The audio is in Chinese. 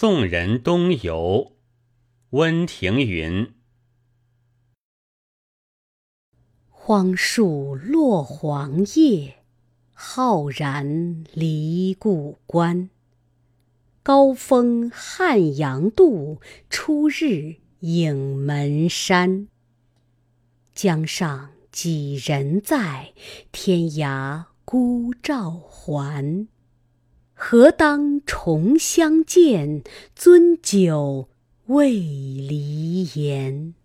送人东游。温庭筠。荒树落黄叶，浩然离故关。高风汉阳渡，初日影门山。江上几人在？天涯孤照还。何当重相见？樽酒未离言。